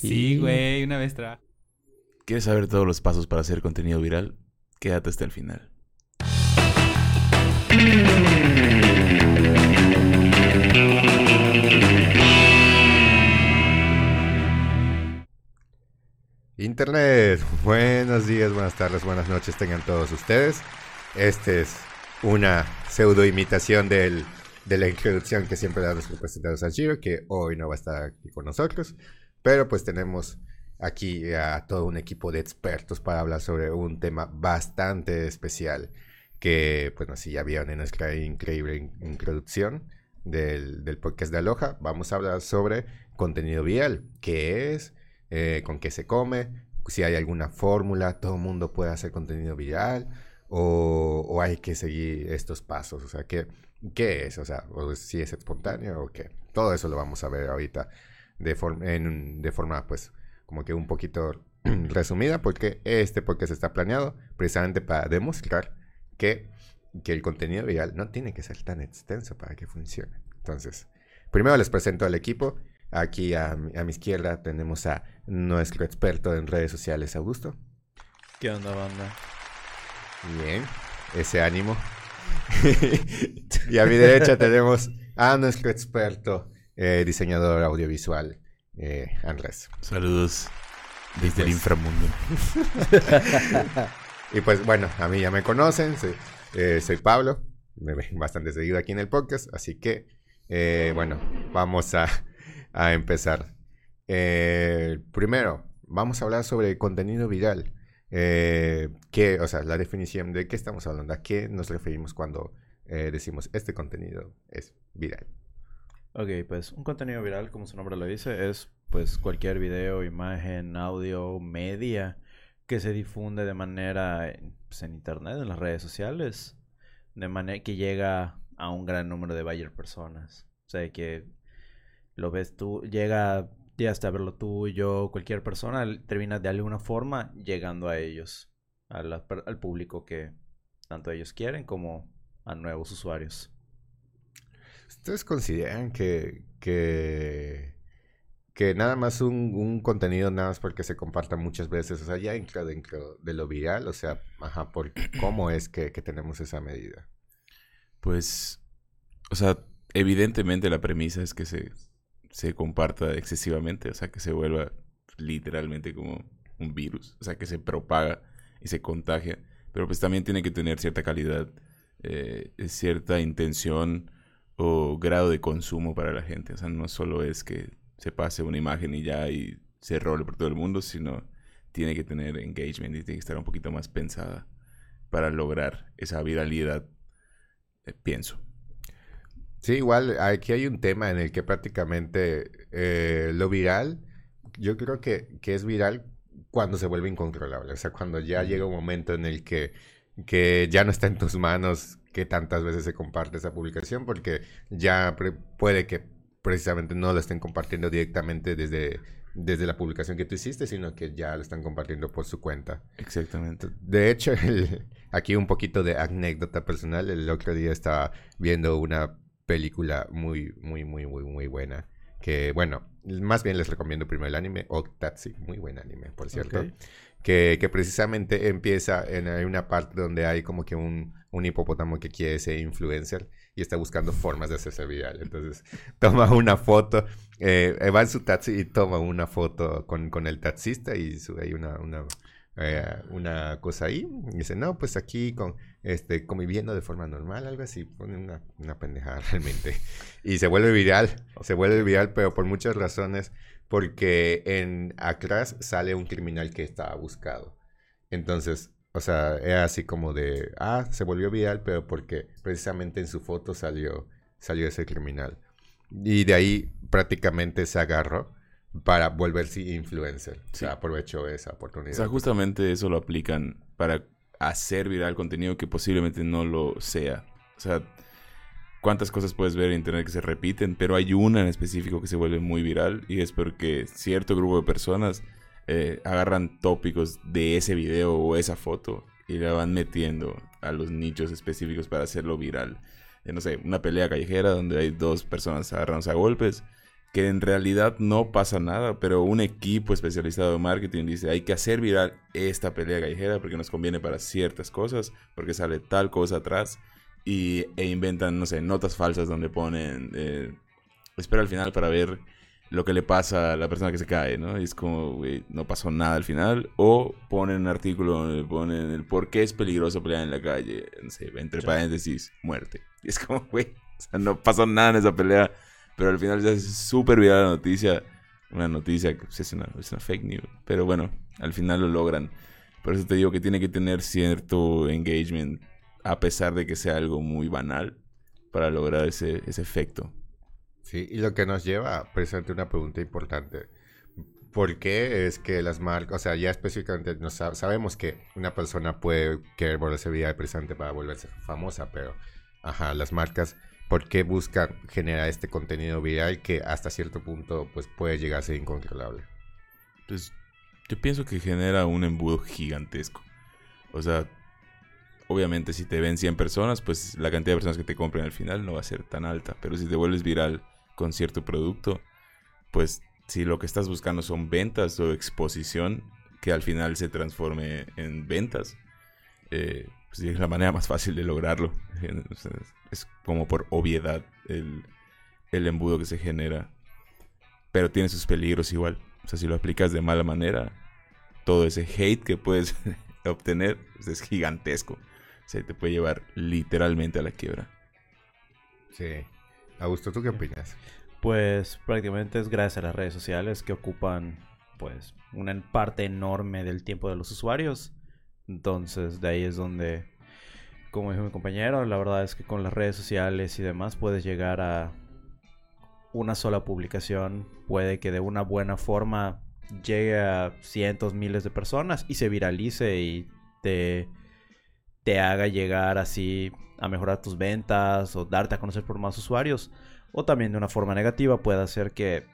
Sí, güey, una vez tra. ¿Quieres saber todos los pasos para hacer contenido viral? Quédate hasta el final. Internet, buenos días, buenas tardes, buenas noches tengan todos ustedes. Este es una pseudo imitación del, de la introducción que siempre da nuestro presentador Sanjiro, que hoy no va a estar aquí con nosotros, pero pues tenemos aquí a todo un equipo de expertos para hablar sobre un tema bastante especial que, pues, no sé si ya vieron en nuestra increíble in- introducción del, del podcast de Aloha, vamos a hablar sobre contenido vial, qué es, eh, con qué se come, si hay alguna fórmula, todo el mundo puede hacer contenido viral o, hay que seguir estos pasos, o sea, ¿qué, qué es? O sea, si es espontáneo o qué. Todo eso lo vamos a ver ahorita de, en forma, pues, como que un poquito resumida, porque este podcast está planeado precisamente para demostrar que, que el contenido viral no tiene que ser tan extenso para que funcione. Entonces, primero les presento al equipo. Aquí a, mi- a mi izquierda tenemos a nuestro experto en redes sociales, Augusto. ¿Qué onda, banda? Bien, ese ánimo. y a mi derecha tenemos a nuestro experto eh, diseñador audiovisual, eh, Andrés. Saludos desde el Pues- inframundo. Y pues bueno, a mí ya me conocen, soy, eh, soy Pablo, me ven bastante seguido aquí en el podcast, así que bueno, vamos a, a empezar. Primero, vamos a hablar sobre contenido viral. Eh, ¿qué- o sea, la definición de qué estamos hablando, a qué nos referimos cuando eh, decimos este contenido es viral. Ok, pues un contenido viral, como su nombre lo dice, es pues cualquier video, imagen, audio, media que se difunde de manera pues, en internet, en las redes sociales, de manera que llega a un gran número de buyer personas. O sea, que lo ves tú, llega ya hasta verlo tú, yo, cualquier persona, termina de alguna forma llegando a ellos, a al público que tanto ellos quieren como a nuevos usuarios. ¿Ustedes consideran que, que, que nada más un, un contenido, nada más porque se comparta muchas veces, o sea, ya entra dentro de lo viral, o sea, ajá, por cómo es que, que tenemos esa medida? Pues, o sea, evidentemente la premisa es que se, se comparta excesivamente, o sea, que se vuelva literalmente como un virus, o sea, que se propaga y se contagia, pero pues también tiene que tener cierta calidad, eh, cierta intención o grado de consumo para la gente, o sea, no solo es que se pase una imagen y ya y se role por todo el mundo, sino tiene que tener engagement y tiene que estar un poquito más pensada para lograr esa viralidad, eh, pienso. Sí, igual aquí hay un tema en el que prácticamente eh, lo viral, yo creo que, que es viral cuando se vuelve incontrolable, o sea, cuando ya llega un momento en el que, que ya no está en tus manos que tantas veces se comparte esa publicación, porque ya puede que precisamente no lo estén compartiendo directamente desde, desde la publicación que tú hiciste, sino que ya lo están compartiendo por su cuenta. Exactamente. De hecho, el- aquí un poquito de anécdota personal. El otro día estaba viendo una película muy, muy, muy, muy, muy buena. Que, bueno, más bien les recomiendo primero el anime, Octatsi, muy buen anime, por cierto. Que, que precisamente empieza en hay una parte donde hay como que un, un hipopótamo que quiere ser influencer y está buscando formas de hacerse viral. Entonces toma una foto, eh, eh, va en su taxi y toma una foto con, con el taxista y sube ahí una, una, eh, una cosa ahí. Y dice, no, pues aquí con este conviviendo de forma normal, algo así. Pone una, una pendejada realmente. Y se vuelve viral, se vuelve viral, pero por muchas razones. Porque en atrás sale un criminal que estaba buscado. Entonces, o sea, era así como de, ah, se volvió viral, pero porque precisamente en su foto salió, salió ese criminal. Y de ahí prácticamente se agarró para volverse influencer. O sea, Sí. aprovechó esa O oportunidad. sea, justamente eso lo aplican para hacer viral contenido que posiblemente no lo sea. O sea, cuántas cosas puedes ver en internet que se repiten, pero hay una en específico que se vuelve muy viral y es porque cierto grupo de personas eh, agarran tópicos de ese video o esa foto y la van metiendo a los nichos específicos para hacerlo viral. Eh, no sé, una pelea callejera donde hay dos personas agarrándose a golpes que en realidad no pasa nada, pero un equipo especializado en marketing dice, hay que hacer viral esta pelea callejera porque nos conviene para ciertas cosas, porque sale tal cosa atrás, y, e inventan, no sé, notas falsas donde ponen, eh, espera al final para ver lo que le pasa a la persona que se cae, ¿no? Y es como, güey, no pasó nada al final. O ponen un artículo donde ponen el por qué es peligroso pelear en la calle, no sé, entre paréntesis, muerte. Y es como, güey, o sea, no pasó nada en esa pelea, pero al final ya es súper viral la noticia. Una noticia que pues, es, una, es una fake news. Pero bueno, al final lo logran. Por eso te digo que tiene que tener cierto engagement, a pesar de que sea algo muy banal, para lograr ese, ese efecto. Sí, y lo que nos lleva a precisamente una pregunta importante. ¿Por qué es que las marcas, o sea, ya específicamente no sabemos que una persona puede querer volverse viral precisamente para volverse famosa, pero, ajá, las marcas, ¿por qué buscan generar este contenido viral que hasta cierto punto, pues, puede llegar a ser incontrolable? Pues, yo pienso que genera un embudo gigantesco. O sea, obviamente si te ven 100 personas, pues la cantidad de personas que te compren al final no va a ser tan alta, pero si te vuelves viral con cierto producto, pues si lo que estás buscando son ventas o exposición, que al final se transforme en ventas, eh, pues es la manera más fácil de lograrlo. Es como por obviedad el, el embudo que se genera. Pero tiene sus peligros igual. O sea, si lo aplicas de mala manera, todo ese hate que puedes obtener pues, es gigantesco. O sea, te puede llevar literalmente a la quiebra. Sí. Augusto, ¿tú qué opinas? Pues prácticamente es gracias a las redes sociales que ocupan pues una parte enorme del tiempo de los usuarios. Entonces de ahí es donde, como dijo mi compañero, la verdad es que con las redes sociales y demás puedes llegar a una sola publicación. Puede que de una buena forma llegue a cientos, miles de personas y se viralice y te, te haga llegar así a mejorar tus ventas o darte a conocer por más usuarios. O también de una forma negativa puede hacer que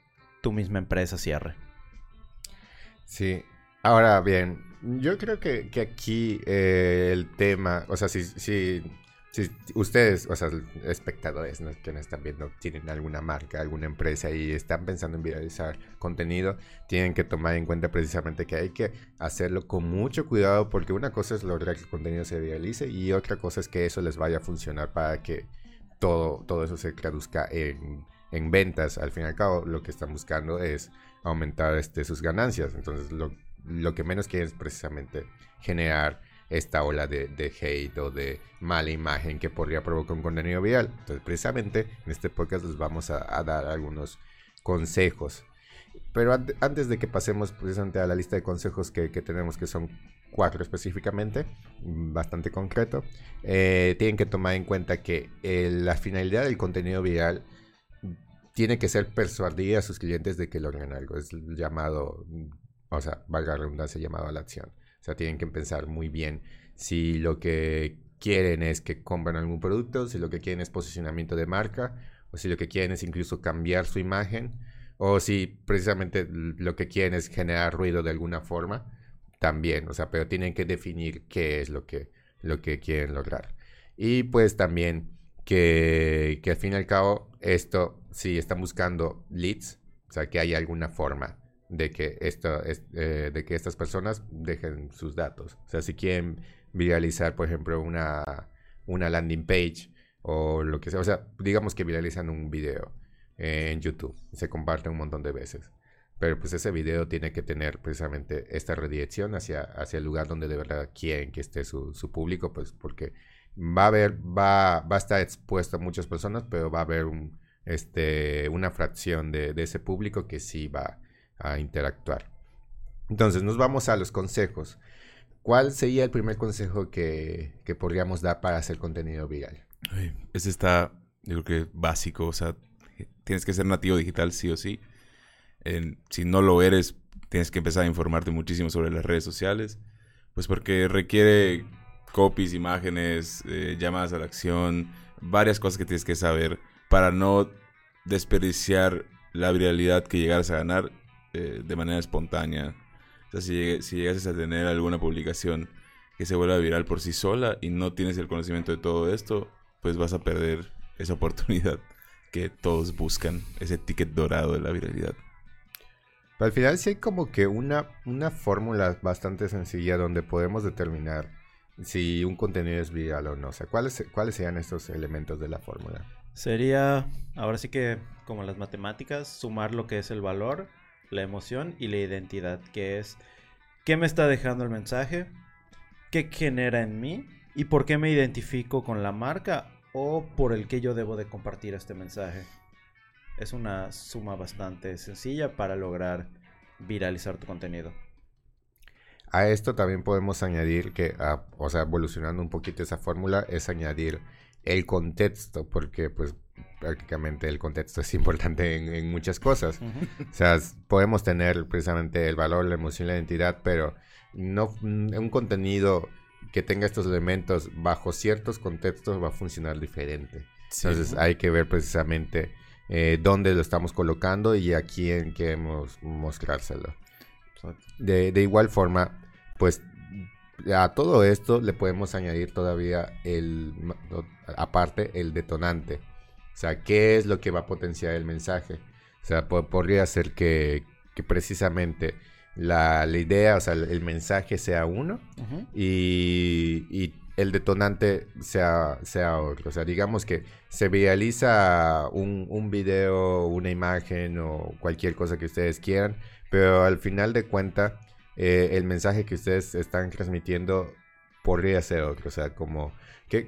tu misma empresa cierre. Sí. Ahora bien, yo creo que, aquí eh, el tema, o sea, si si ustedes, o sea, espectadores ¿no? que nos están viendo, tienen alguna marca, alguna empresa y están pensando en viralizar contenido, tienen que tomar en cuenta precisamente que hay que hacerlo con mucho cuidado porque una cosa es lograr que el contenido se viralice y otra cosa es que eso les vaya a funcionar para que todo, todo eso se traduzca en, en ventas. Al fin y al cabo, lo que están buscando es aumentar este, sus ganancias. Entonces, lo, lo que menos quieren es precisamente generar esta ola de, hate o de mala imagen que podría provocar un contenido viral. Entonces, precisamente en este podcast les vamos a, dar algunos consejos. Pero antes de que pasemos precisamente a la lista de consejos que, tenemos, que son cuatro específicamente, bastante concreto, eh, tienen que tomar en cuenta que eh, la finalidad del contenido viral tiene que ser persuadir a sus clientes de que logren algo. Es llamado, o sea, valga la redundancia, llamado a la acción. O sea, tienen que pensar muy bien si lo que quieren es que compren algún producto, si lo que quieren es posicionamiento de marca, o si lo que quieren es incluso cambiar su imagen, o si precisamente lo que quieren es generar ruido de alguna forma, también, o sea, pero tienen que definir qué es lo que, lo que quieren lograr. Y pues también que, que al fin y al cabo esto, si están buscando leads, o sea, que hay alguna forma de que, eh, de que estas personas dejen sus datos. O sea, si quieren viralizar, por ejemplo, una, una landing page o lo que sea, o sea, digamos que viralizan un video en YouTube, se comparte un montón de veces. Pero pues ese video tiene que tener precisamente esta redirección hacia, hacia el lugar donde de verdad quieren que esté su, su público, pues porque va a haber, va, va a estar expuesto a muchas personas, pero va a haber este, una fracción de ese público que sí va, a interactuar. Entonces, nos vamos a los consejos. ¿Cuál sería el primer consejo que, podríamos dar para hacer contenido viral? ese está, yo creo que básico. O sea, tienes que ser nativo digital sí o sí. si no lo eres, tienes que empezar a informarte muchísimo sobre las redes sociales. Pues porque requiere copies, imágenes, eh, llamadas a la acción, varias cosas que tienes que saber para no desperdiciar la viralidad que llegaras a ganar eh, de manera espontánea. O sea, si, si llegas a tener alguna publicación que se vuelva viral por sí sola y no tienes el conocimiento de todo esto, pues vas a perder esa oportunidad que todos buscan, ese ticket dorado de la viralidad. Pero al final sí hay como que una, una fórmula bastante sencilla donde podemos determinar si un contenido es viral o no. O sea, ¿cuáles, cuáles serían estos elementos de la fórmula? Sería, ahora sí que como las matemáticas, sumar lo que es el valor, la emoción y la identidad, que es qué me está dejando el mensaje, qué genera en mí y por qué me identifico con la marca o por el que yo debo de compartir este mensaje. Es una suma bastante sencilla para lograr viralizar tu contenido. A esto también podemos añadir que, ah, o sea, evolucionando un poquito esa fórmula, es añadir el contexto, porque pues prácticamente el contexto es importante en, muchas cosas. O sea, podemos tener precisamente el valor, la emoción, la identidad, pero no un contenido que tenga estos elementos bajo ciertos contextos va a funcionar diferente. Entonces hay que ver precisamente eh, dónde lo estamos colocando y a quién queremos mostrárselo. De, de igual forma, pues a todo esto le podemos añadir todavía el, aparte, el detonante. O sea, ¿qué es lo que va a potenciar el mensaje? O sea, podría ser que, que precisamente la, la, idea, o sea, el, mensaje sea uno y, y, el detonante sea, sea otro. O sea, digamos que se viraliza un, un video, una imagen o cualquier cosa que ustedes quieran, pero al final de cuentas eh, el mensaje que ustedes están transmitiendo podría ser otro. O sea, como, ¿qué,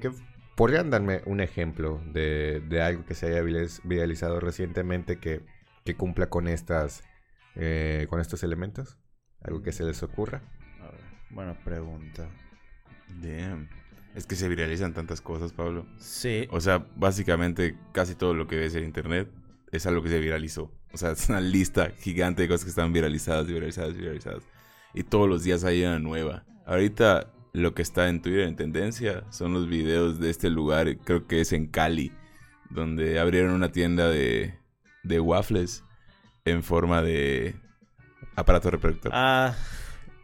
podrían darme un ejemplo de, algo que se haya viralizado recientemente que, cumpla con estas, eh, con estos elementos? ¿Algo que se les ocurra? buena pregunta. Damn. Es que se viralizan tantas cosas, Pablo. Sí. O sea, básicamente casi todo lo que ves en internet es algo que se viralizó. O sea, es una lista gigante de cosas que están viralizadas, viralizadas, viralizadas y todos los días hay una nueva. Ahorita lo que está en Twitter en tendencia son los videos de este lugar, creo que es en Cali, donde abrieron una tienda de, de waffles en forma de aparato reproductor. Ah.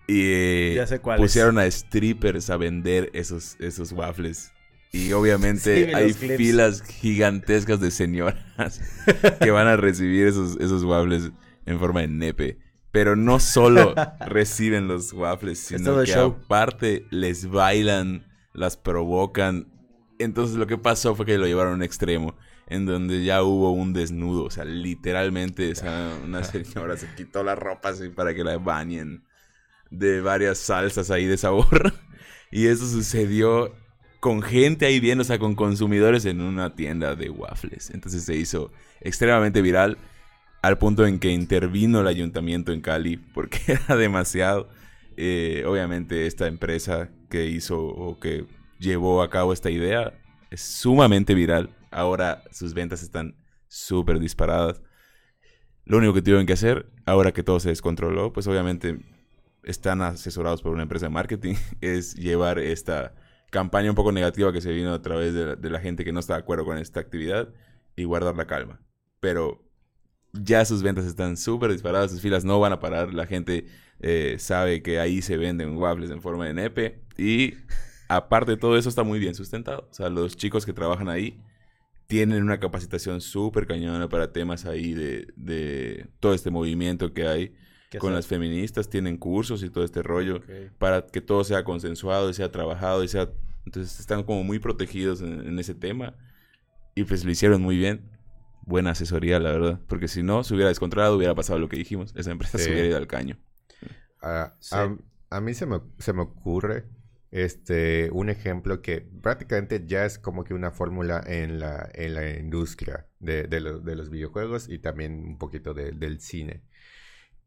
Y eh, pusieron a strippers a vender esos, esos waffles. Y obviamente hay filas gigantescas de señoras que van a recibir esos, esos waffles en forma de nepe. Pero no solo reciben los waffles, sino que aparte les bailan, las provocan. Entonces lo que pasó fue que lo llevaron a un extremo, en donde ya hubo un desnudo. O sea, literalmente una señora se quitó la ropa así para que la bañen de varias salsas ahí de sabor. Y eso sucedió con gente ahí viendo, o sea, con consumidores en una tienda de waffles. Entonces se hizo extremadamente viral al punto en que intervino el ayuntamiento en Cali porque era demasiado. Eh, obviamente esta empresa que hizo o que llevó a cabo esta idea es sumamente viral. Ahora sus ventas están súper disparadas. Lo único que tuvieron que hacer, ahora que todo se descontroló, pues obviamente están asesorados por una empresa de marketing, es llevar esta campaña un poco negativa que se vino a través de la, de la gente que no está de acuerdo con esta actividad y guardar la calma. Pero ya sus ventas están súper disparadas, sus filas no van a parar, la gente eh, sabe que ahí se venden waffles en forma de nepe y aparte de todo eso está muy bien sustentado. O sea, los chicos que trabajan ahí tienen una capacitación súper cañona para temas ahí de, de, todo este movimiento que hay con las feministas, tienen cursos y todo este rollo para que todo sea consensuado y sea trabajado y sea... Entonces están como muy protegidos en, en ese tema y pues lo hicieron muy bien buena asesoría, la verdad. Porque si no, se hubiera descontrolado, hubiera pasado lo que dijimos. Esa empresa se hubiera ido al caño. a, mí se me, se me ocurre este, un ejemplo que prácticamente ya es como que una fórmula en la, en la industria de, de, los videojuegos y también un poquito del cine.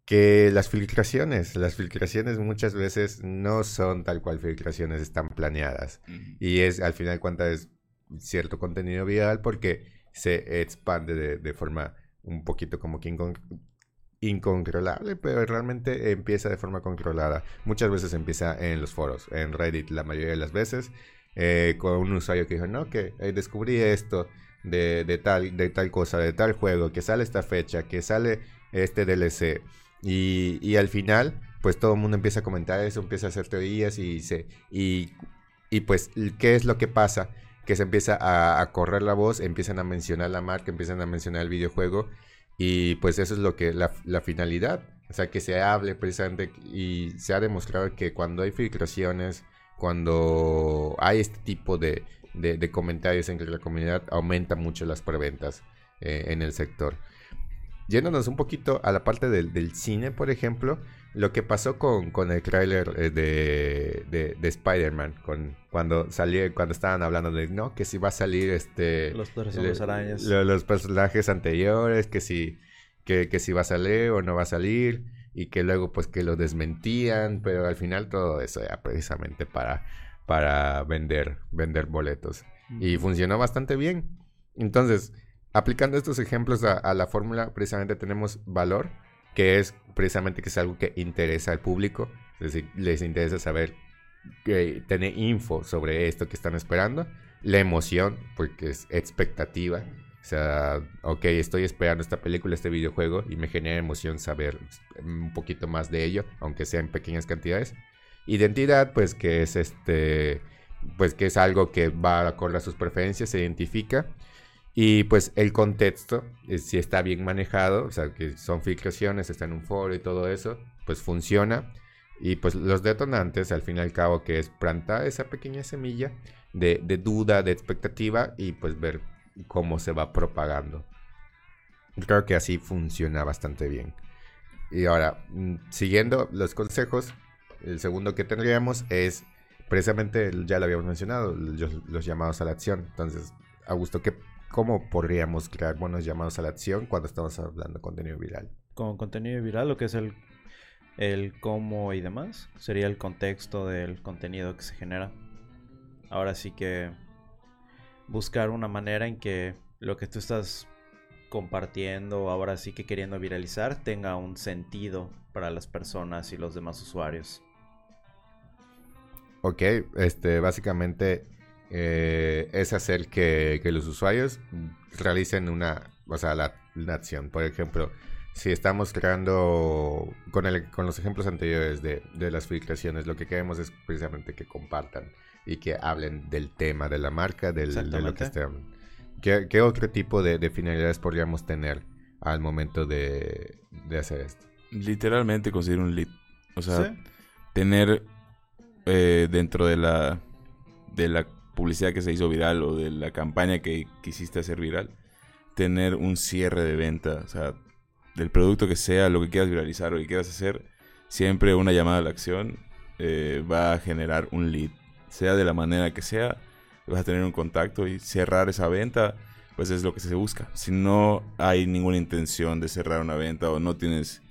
Que las filtraciones, las filtraciones muchas veces no son tal cual filtraciones, están planeadas. Y es, al final, cuenta es cierto contenido viral porque se expande de, forma un poquito como que incontrolable, pero realmente empieza de forma controlada. Muchas veces empieza en los foros, en Reddit la mayoría de las veces, eh, con un usuario que dijo, no, que eh, descubrí esto de, tal, de tal cosa, de tal juego, que sale esta fecha, que sale este DLC. Y, y al final, pues todo el mundo empieza a comentar eso, empieza a hacer teorías y, se, y, y pues, ¿qué es lo que pasa? Que se empieza a, correr la voz, empiezan a mencionar la marca, empiezan a mencionar el videojuego y pues eso es lo que la, la finalidad, o sea, que se hable precisamente y se ha demostrado que cuando hay filtraciones, cuando hay este tipo de comentarios entre la comunidad, aumenta mucho las preventas eh, en el sector. Yéndonos un poquito a la parte del, del cine, por ejemplo, lo que pasó con, con el tráiler eh, de, de, de Spider-Man, con, cuando salió, cuando estaban hablando de, no, que si va a salir este... Los hombres arañas. lo- los personajes anteriores, que si, que, que si va a salir o no va a salir, y que luego pues que lo desmentían, pero al final todo eso era precisamente para, para vender, vender boletos. Y funcionó bastante bien. Entonces, aplicando estos ejemplos a, la fórmula, precisamente tenemos valor, que es precisamente que es algo que interesa al público. Es decir, les interesa saber, que tener info sobre esto que están esperando. La emoción, porque es expectativa. O sea, ok, estoy esperando esta película, este videojuego, y me genera emoción saber un poquito más de ello, aunque sea en pequeñas cantidades. Identidad, pues que es este, pues que es algo que va acorde a sus preferencias, se identifica. Y pues el contexto, eh, si está bien manejado, o sea, que son filtraciones, está en un foro y todo eso, pues funciona. Y pues los detonantes, al fin y al cabo, que es plantar esa pequeña semilla de, duda, de expectativa y pues ver cómo se va propagando. Creo que así funciona bastante bien. Y ahora, mm, siguiendo los consejos, el segundo que tendríamos es precisamente, ya lo habíamos mencionado, los, los llamados a la acción. Entonces, Augusto, ¿qué, ¿cómo podríamos crear buenos llamados a la acción cuando estamos hablando de contenido viral? Con contenido viral, lo que es el, el cómo y demás, sería el contexto del contenido que se genera. Ahora sí que buscar una manera en que lo que tú estás compartiendo, ahora sí que queriendo viralizar, tenga un sentido para las personas y los demás usuarios. Ok, este, básicamente eh, es hacer que, que los usuarios realicen una, o sea, la, la acción. Por ejemplo, si estamos creando, con, el, con los ejemplos anteriores de, de las filtraciones, lo que queremos es precisamente que compartan y que hablen del tema, de la marca, del, de lo que estén. ¿Qué, qué otro tipo de, de finalidades podríamos tener al momento de, de hacer esto? Literalmente conseguir un lead. O sea, Sí. tener eh, dentro de la, de la publicidad que se hizo viral o de la campaña que quisiste hacer viral, tener un cierre de venta. O sea, del producto que sea, lo que quieras viralizar o que quieras hacer, siempre una llamada a la acción eh, va a generar un lead. Sea de la manera que sea, vas a tener un contacto y cerrar esa venta, pues es lo que se busca. Si no hay ninguna intención de cerrar una venta o no tienes,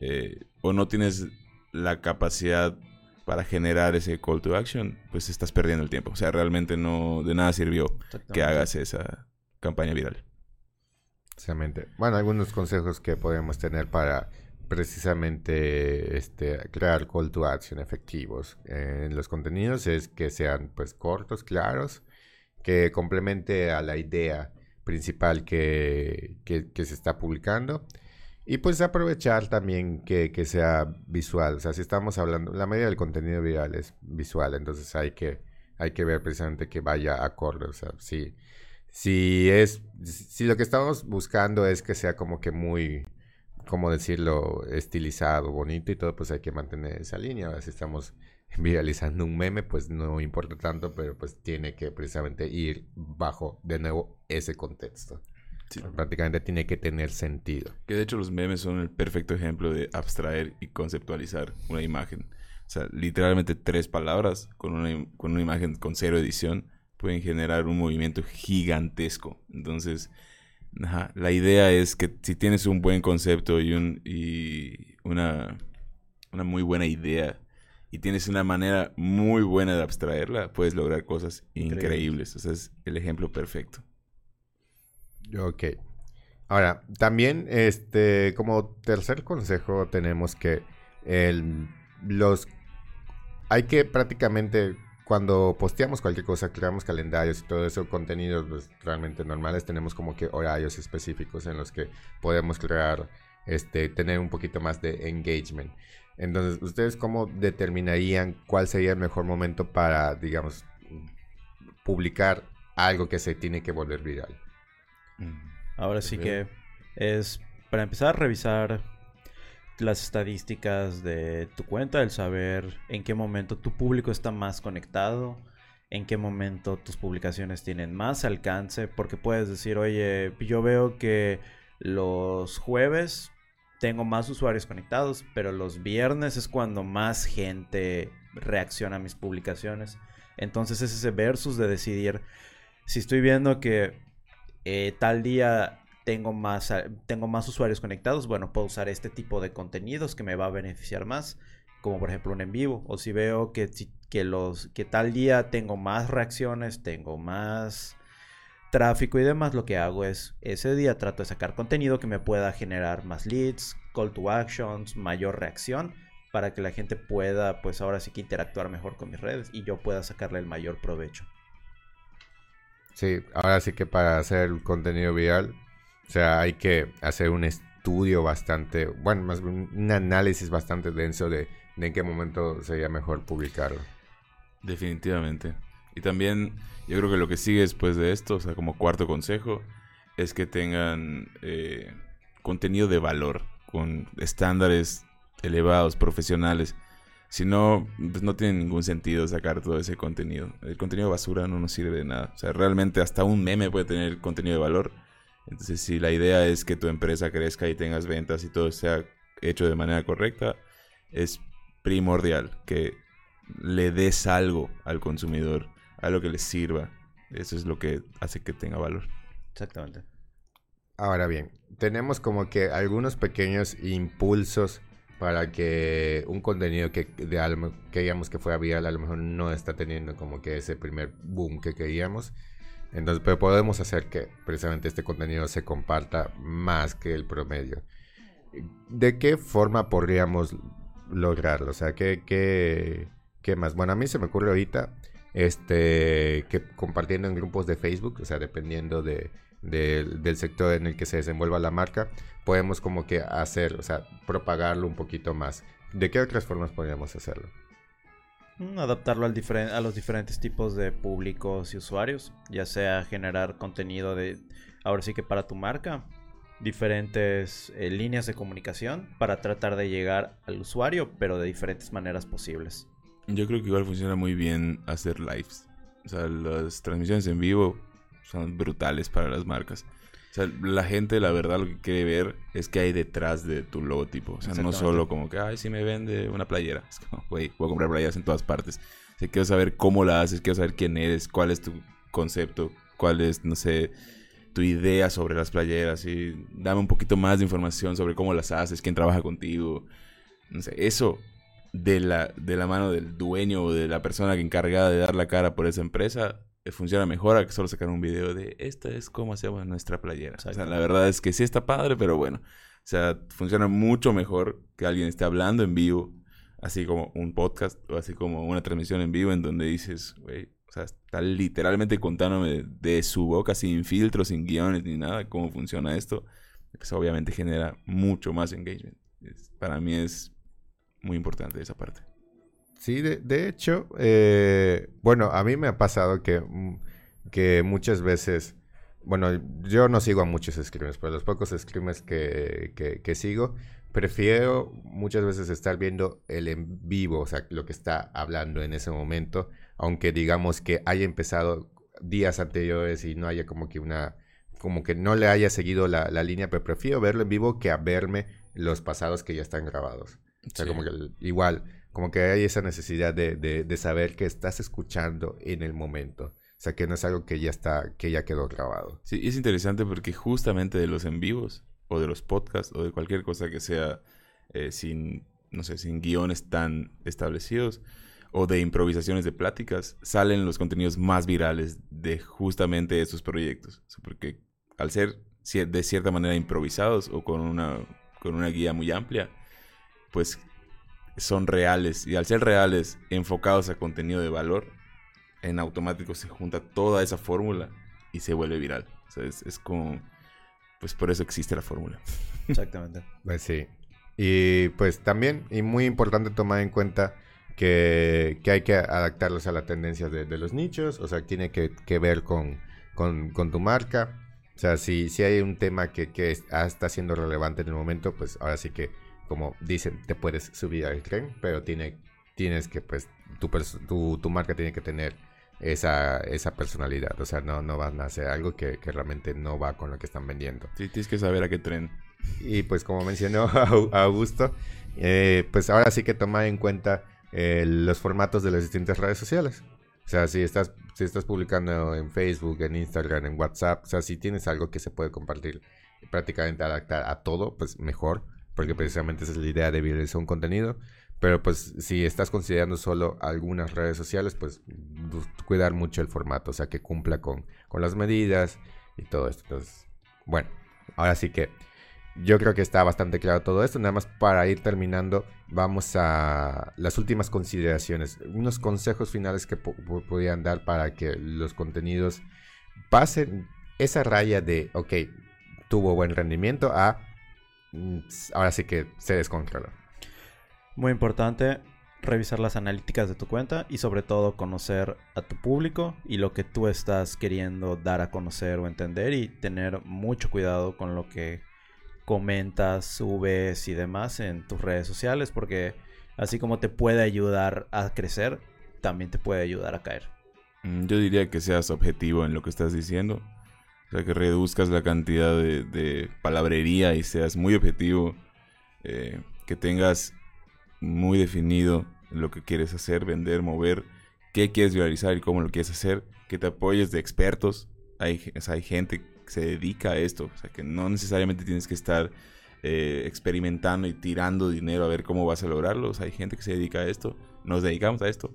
eh, o no tienes la capacidad para generar ese call to action, pues estás perdiendo el tiempo. O sea, realmente no de nada sirvió que Exactamente. hagas esa campaña viral. Precisamente. Bueno, algunos consejos que podemos tener para precisamente este, crear call to action efectivos en los contenidos es que sean pues cortos, claros, que complemente a la idea principal que, que- que se está publicando y pues aprovechar también que, que sea visual. O sea, si estamos hablando, la mayoría del contenido viral es visual, entonces hay que, hay que ver precisamente que vaya acorde. O sea, si, si es, si lo que estamos buscando es que sea como que muy, ¿cómo decirlo? Estilizado, bonito y todo, pues hay que mantener esa línea. Si estamos viralizando un meme, pues no importa tanto, pero pues tiene que precisamente ir bajo de nuevo ese contexto. Sí. Prácticamente tiene que tener sentido. Que de hecho los memes son el perfecto ejemplo de abstraer y conceptualizar una imagen. O sea, literalmente tres palabras con una, con una imagen con cero edición pueden generar un movimiento gigantesco. Entonces, ajá, la idea es que si tienes un buen concepto y, un, y una, una muy buena idea y tienes una manera muy buena de abstraerla, puedes lograr cosas Increíbles. increíbles. O sea, es el ejemplo perfecto. Ok. Ahora, también, este, como tercer consejo, tenemos que el, los hay que prácticamente cuando posteamos cualquier cosa, creamos calendarios y todo eso, contenidos pues, realmente normales, tenemos como que horarios específicos en los que podemos crear, este, tener un poquito más de engagement. Entonces, ¿ustedes cómo determinarían cuál sería el mejor momento para, digamos, publicar algo que se tiene que volver viral. Mm. Ahora sí que es para empezar a revisar las estadísticas de tu cuenta, el saber en qué momento tu público está más conectado, en qué momento tus publicaciones tienen más alcance, porque puedes decir, oye, yo veo que los jueves tengo más usuarios conectados, pero los viernes es cuando más gente reacciona a mis publicaciones. Entonces es ese versus de decidir si estoy viendo que eh, tal día tengo más, tengo más usuarios conectados, bueno, puedo usar este tipo de contenidos que me va a beneficiar más, como por ejemplo un en vivo. O si veo que, que, los, que tal día tengo más reacciones, tengo más tráfico y demás, lo que hago es ese día trato de sacar contenido que me pueda generar más leads, call to actions, mayor reacción para que la gente pueda, pues ahora sí que interactuar mejor con mis redes y yo pueda sacarle el mayor provecho. Sí, ahora sí que para hacer contenido viral, o sea, hay que hacer un estudio bastante, bueno, más un análisis bastante denso de, de en qué momento sería mejor publicarlo. Definitivamente. Y también yo creo que lo que sigue después de esto, o sea, como cuarto consejo, es que tengan eh, contenido de valor, con estándares elevados, profesionales. Si no, pues no tiene ningún sentido sacar todo ese contenido. El contenido basura no nos sirve de nada. O sea, realmente hasta un meme puede tener contenido de valor. Entonces, si la idea es que tu empresa crezca y tengas ventas y todo sea hecho de manera correcta, es primordial que le des algo al consumidor, algo que le sirva. Eso es lo que hace que tenga valor. Exactamente. Ahora bien, tenemos como que algunos pequeños impulsos para que un contenido que de queríamos que fuera viral a lo mejor no está teniendo como que ese primer boom que queríamos. Entonces, pero podemos hacer que precisamente este contenido se comparta más que el promedio. ¿De qué forma podríamos lograrlo? O sea, ¿qué, qué, qué más? Bueno, a mí se me ocurre ahorita este, que compartiendo en grupos de Facebook, o sea, dependiendo de, del sector en el que se desenvuelva la marca, podemos como que hacer, o sea, propagarlo un poquito más. ¿De qué otras formas podríamos hacerlo? Mm, adaptarlo al a los diferentes tipos de públicos y usuarios, ya sea generar contenido de, ahora sí que para tu marca, diferentes eh, líneas de comunicación para tratar de llegar al usuario, pero de diferentes maneras posibles. Yo creo que igual funciona muy bien hacer lives. O sea, las transmisiones en vivo son brutales para las marcas. O sea, la gente, la verdad, lo que quiere ver es que hay detrás de tu logotipo. O sea, no solo como que, ay, si me vende una playera. Es como, güey, puedo comprar playeras en todas partes. O sea, quiero saber cómo la haces, quiero saber quién eres, cuál es tu concepto, cuál es, no sé, tu idea sobre las playeras. Y dame un poquito más de información sobre cómo las haces, quién trabaja contigo. No sé, eso de la, de la mano del dueño o de la persona que encargada de dar la cara por esa empresa funciona mejor a que solo sacar un video de esta es cómo hacemos nuestra playera. O sea, la verdad es que sí está padre, pero bueno. O sea, funciona mucho mejor que alguien esté hablando en vivo, así como un podcast o así como una transmisión en vivo en donde dices, güey, o sea, está literalmente contándome de, su boca sin filtros, sin guiones ni nada, cómo funciona esto. Eso obviamente genera mucho más engagement. para mí es muy importante esa parte. Sí, de, hecho, eh, bueno, a mí me ha pasado que, mm, que muchas veces, bueno, yo no sigo a muchos screamers, pero los pocos screamers que, que, sigo, prefiero muchas veces estar viendo el en vivo, o sea, lo que está hablando en ese momento, aunque digamos que haya empezado días anteriores y no haya como que una, como que no le haya seguido la, la línea, pero prefiero verlo en vivo que a verme los pasados que ya están grabados. O sea, como que igual como que hay esa necesidad de, de, saber que estás escuchando en el momento. O sea, que no es algo que ya está, que ya quedó grabado. Sí, es interesante porque justamente de los en vivos, o de los podcasts, o de cualquier cosa que sea eh, sin, no sé, sin guiones tan establecidos, o de improvisaciones de pláticas, salen los contenidos más virales de justamente esos proyectos. porque al ser de cierta manera improvisados o con una, con una guía muy amplia, pues son reales. Y al ser reales, enfocados a contenido de valor, en automático se junta toda esa fórmula y se vuelve viral. O sea, es, como... Pues por eso existe la fórmula. Exactamente. Pues sí. Y pues también, y muy importante tomar en cuenta que, que hay que adaptarlos a la tendencia de, de los nichos, o sea, tiene que, que ver con, con, con tu marca. O sea, si, si hay un tema que, que es- ah, está siendo relevante en el momento, pues ahora sí que, como dicen, te puedes subir al tren, pero tiene, tienes que, pues, tu, tu, tu marca tiene que tener esa, esa personalidad. O sea, no, no van a hacer algo que, que realmente no va con lo que están vendiendo. Sí, tienes que saber a qué tren. Y pues como mencionó Au- Augusto, eh, pues ahora sí que tomar en cuenta eh, los formatos de las distintas redes sociales. O sea, si estás, si estás publicando en Facebook, en Instagram, en WhatsApp, o sea, si tienes algo que se puede compartir prácticamente adaptar a todo, pues mejor, porque precisamente esa es la idea de viralizar un contenido. Pero pues si estás considerando solo algunas redes sociales, pues bu- cuidar mucho el formato, o sea, que cumpla con, con las medidas y todo esto. Entonces, bueno, ahora sí que yo creo que está bastante claro todo esto. Nada más para ir terminando, vamos a las últimas consideraciones. Unos consejos finales que po- po- podrían dar para que los contenidos pasen esa raya de, ok, tuvo buen rendimiento a, ahora sí que se descontroló. Muy importante revisar las analíticas de tu cuenta y sobre todo conocer a tu público y lo que tú estás queriendo dar a conocer o entender y tener mucho cuidado con lo que comentas, subes y demás en tus redes sociales porque así como te puede ayudar a crecer, también te puede ayudar a caer. Mm, Yo diría que seas objetivo en lo que estás diciendo. O sea, que reduzcas la cantidad de, palabrería y seas muy objetivo. eh, que tengas muy definido lo que quieres hacer, vender, mover, qué quieres viralizar y cómo lo quieres hacer. Que te apoyes de expertos. Hay, hay gente que se dedica a esto. O sea, que no necesariamente tienes que estar eh, experimentando y tirando dinero a ver cómo vas a lograrlo. Hay gente que se dedica a esto. Nos dedicamos a esto.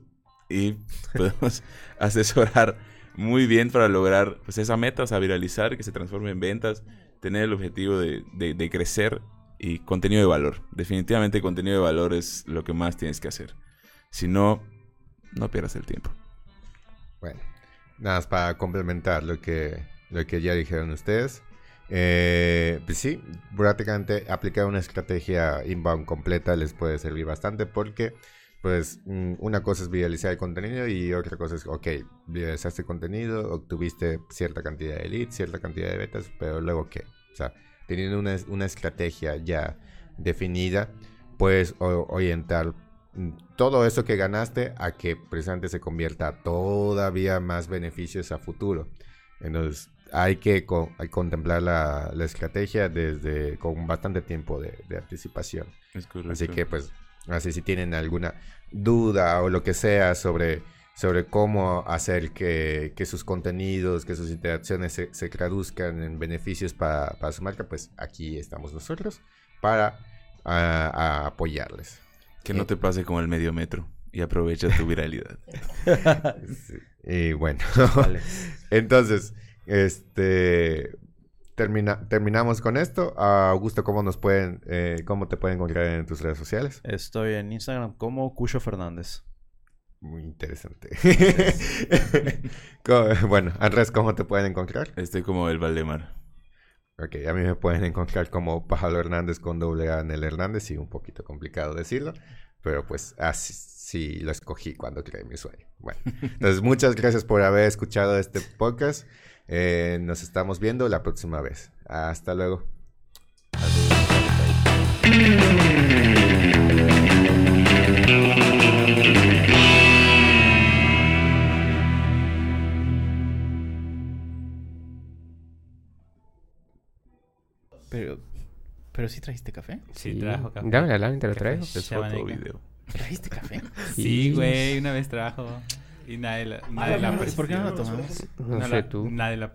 Y podemos asesorar muy bien para lograr pues, esa meta, o sea, viralizar, que se transforme en ventas, tener el objetivo de, de- crecer y contenido de valor. Definitivamente contenido de valor es lo que más tienes que hacer. Si no, no pierdas el tiempo. Bueno, nada más para complementar lo que, lo que ya dijeron ustedes. Eh, pues sí, prácticamente aplicar una estrategia inbound completa les puede servir bastante porque, pues, mm, una cosa es viralizar el contenido y otra cosa es, ok, viralizaste el contenido, obtuviste cierta cantidad de leads, cierta cantidad de ventas, pero luego qué? O sea, teniendo una, una estrategia ya definida, puedes orientar mm, todo eso que ganaste a que precisamente se convierta a todavía más beneficios a futuro. Entonces, hay que co- hay contemplar la, la estrategia desde con bastante tiempo de, de anticipación. Es correcto. Así que, pues, así si tienen alguna duda o lo que sea sobre, sobre cómo hacer que, que sus contenidos, que sus interacciones se, se traduzcan en beneficios para, para su marca, pues aquí estamos nosotros para ah, a apoyarles. Que no te pase como el medio metro y aprovecha tu viralidad. Sí. Y bueno, entonces, este termina, terminamos con esto. Augusto, ¿cómo nos pueden, eh, cómo te pueden encontrar en tus redes sociales? Estoy en Instagram como Cucho Fernández. Muy interesante. Bueno, Andrés, ¿cómo te pueden encontrar? Estoy como el Valdemar. Ok, a mí me pueden encontrar como Pablo Hernández con doble A en el Hernández, sí, un poquito complicado decirlo, pero pues así sí lo escogí cuando creé mi sueño. Bueno, entonces muchas gracias por haber escuchado este podcast. Eh, nos estamos viendo la próxima vez. Hasta luego. Pero, pero sí trajiste café. Sí, trajo café. Dame la lámina, te lo traigo. Es foto o video. ¿Trajiste café? Sí. Sí, güey, una vez trajo. Y nadie la, nadie la ¿por qué no la apreció. tomamos? No No sé la- tú. Nadie la